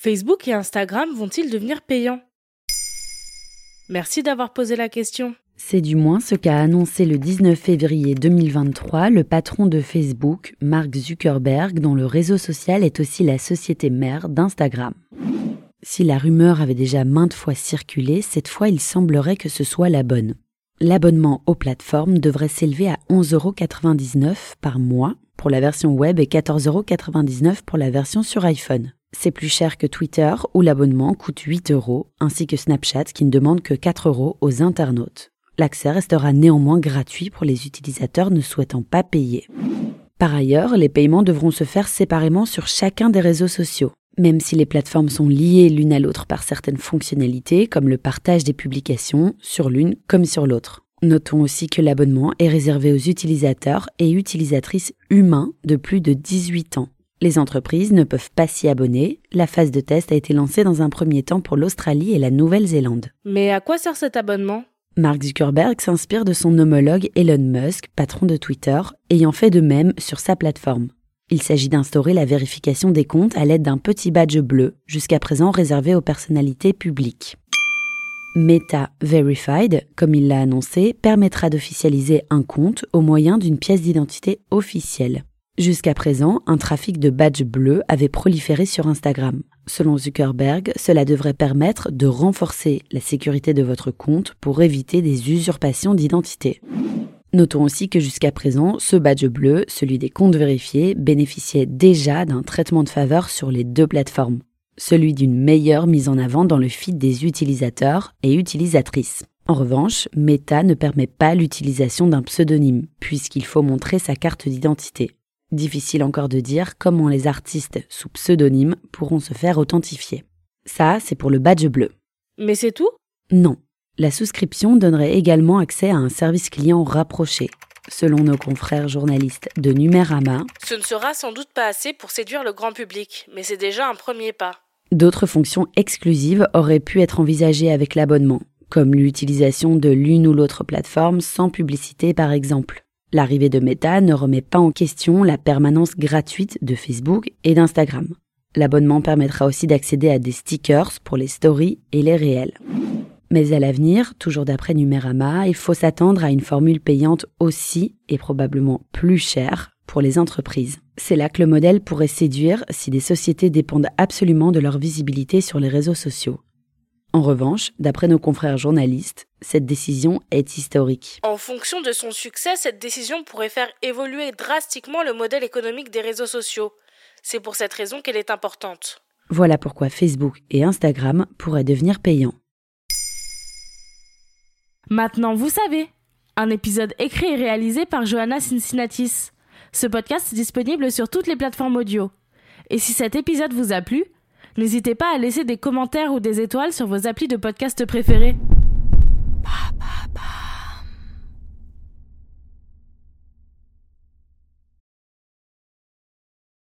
Facebook et Instagram vont-ils devenir payants? Merci d'avoir posé la question. C'est du moins ce qu'a annoncé le 19 février 2023 le patron de Facebook, Mark Zuckerberg, dont le réseau social est aussi la société mère d'Instagram. Si la rumeur avait déjà maintes fois circulé, cette fois il semblerait que ce soit la bonne. L'abonnement aux plateformes devrait s'élever à 11,99€ par mois pour la version web et 14,99€ pour la version sur iPhone. C'est plus cher que Twitter où l'abonnement coûte 8 euros, ainsi que Snapchat qui ne demande que 4 euros aux internautes. L'accès restera néanmoins gratuit pour les utilisateurs ne souhaitant pas payer. Par ailleurs, les paiements devront se faire séparément sur chacun des réseaux sociaux. Même si les plateformes sont liées l'une à l'autre par certaines fonctionnalités, comme le partage des publications, sur l'une comme sur l'autre. Notons aussi que l'abonnement est réservé aux utilisateurs et utilisatrices humains de plus de 18 ans. Les entreprises ne peuvent pas s'y abonner. La phase de test a été lancée dans un premier temps pour l'Australie et la Nouvelle-Zélande. Mais à quoi sert cet abonnement? Mark Zuckerberg s'inspire de son homologue Elon Musk, patron de Twitter, ayant fait de même sur sa plateforme. Il s'agit d'instaurer la vérification des comptes à l'aide d'un petit badge bleu, jusqu'à présent réservé aux personnalités publiques. Meta Verified, comme il l'a annoncé, permettra d'officialiser un compte au moyen d'une pièce d'identité officielle. Jusqu'à présent, un trafic de badges bleus avait proliféré sur Instagram. Selon Zuckerberg, cela devrait permettre de renforcer la sécurité de votre compte pour éviter des usurpations d'identité. Notons aussi que jusqu'à présent, ce badge bleu, celui des comptes vérifiés, bénéficiait déjà d'un traitement de faveur sur les deux plateformes, celui d'une meilleure mise en avant dans le feed des utilisateurs et utilisatrices. En revanche, Meta ne permet pas l'utilisation d'un pseudonyme, puisqu'il faut montrer sa carte d'identité. Difficile encore de dire comment les artistes sous pseudonyme pourront se faire authentifier. Ça, c'est pour le badge bleu. Mais c'est tout? Non. La souscription donnerait également accès à un service client rapproché. Selon nos confrères journalistes de Numérama, ce ne sera sans doute pas assez pour séduire le grand public, mais c'est déjà un premier pas. D'autres fonctions exclusives auraient pu être envisagées avec l'abonnement, comme l'utilisation de l'une ou l'autre plateforme sans publicité par exemple. L'arrivée de Meta ne remet pas en question la permanence gratuite de Facebook et d'Instagram. L'abonnement permettra aussi d'accéder à des stickers pour les stories et les réels. Mais à l'avenir, toujours d'après Numérama, il faut s'attendre à une formule payante aussi et probablement plus chère pour les entreprises. C'est là que le modèle pourrait séduire si des sociétés dépendent absolument de leur visibilité sur les réseaux sociaux. En revanche, d'après nos confrères journalistes, cette décision est historique. En fonction de son succès, cette décision pourrait faire évoluer drastiquement le modèle économique des réseaux sociaux. C'est pour cette raison qu'elle est importante. Voilà pourquoi Facebook et Instagram pourraient devenir payants. Maintenant, vous savez. Un épisode écrit et réalisé par Johanna Cincinnatis. Ce podcast est disponible sur toutes les plateformes audio. Et si cet épisode vous a plu, n'hésitez pas à laisser des commentaires ou des étoiles sur vos applis de podcast préférés.